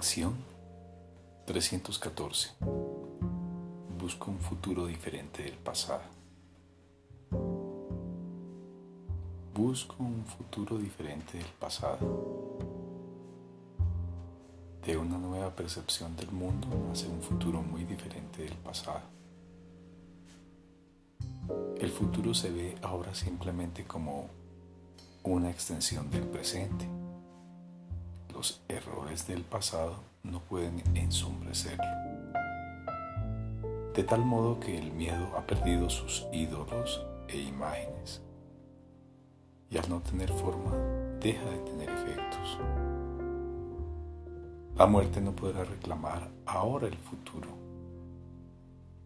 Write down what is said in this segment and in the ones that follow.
Lección 314. Busca un futuro diferente del pasado. Busco un futuro diferente del pasado. De una nueva percepción del mundo hacia un futuro muy diferente del pasado. El futuro se ve ahora simplemente como una extensión del presente los errores del pasado no pueden ensombrecerlo. De tal modo que el miedo ha perdido sus ídolos e imágenes y al no tener forma deja de tener efectos. La muerte no podrá reclamar ahora el futuro,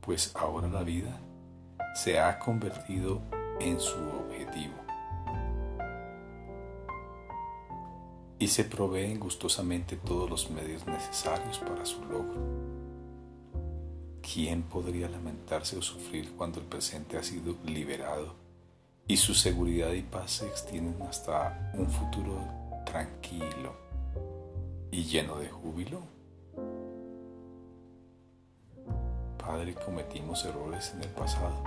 pues ahora la vida se ha convertido en su objetivo. Y se proveen gustosamente todos los medios necesarios para su logro. ¿Quién podría lamentarse o sufrir cuando el presente ha sido liberado y su seguridad y paz se extienden hasta un futuro tranquilo y lleno de júbilo? Padre, cometimos errores en el pasado,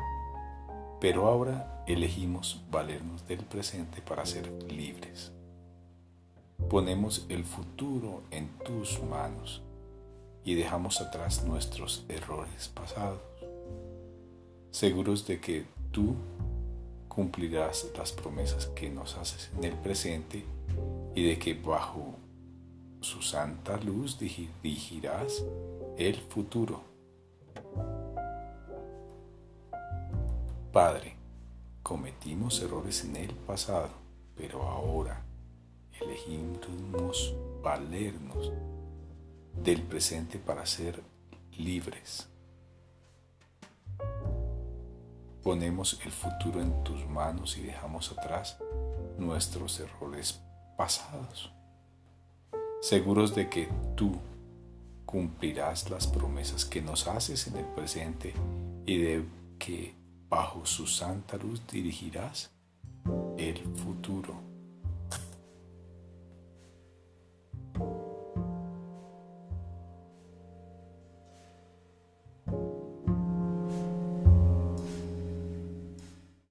pero ahora elegimos valernos del presente para ser libres. Ponemos el futuro en tus manos y dejamos atrás nuestros errores pasados, seguros de que tú cumplirás las promesas que nos haces en el presente y de que bajo su santa luz dirigirás el futuro. Padre, cometimos errores en el pasado, pero ahora elegimos valernos del presente para ser libres. Ponemos el futuro en tus manos y dejamos atrás nuestros errores pasados, seguros de que tú cumplirás las promesas que nos haces en el presente y de que bajo su santa luz dirigirás el futuro.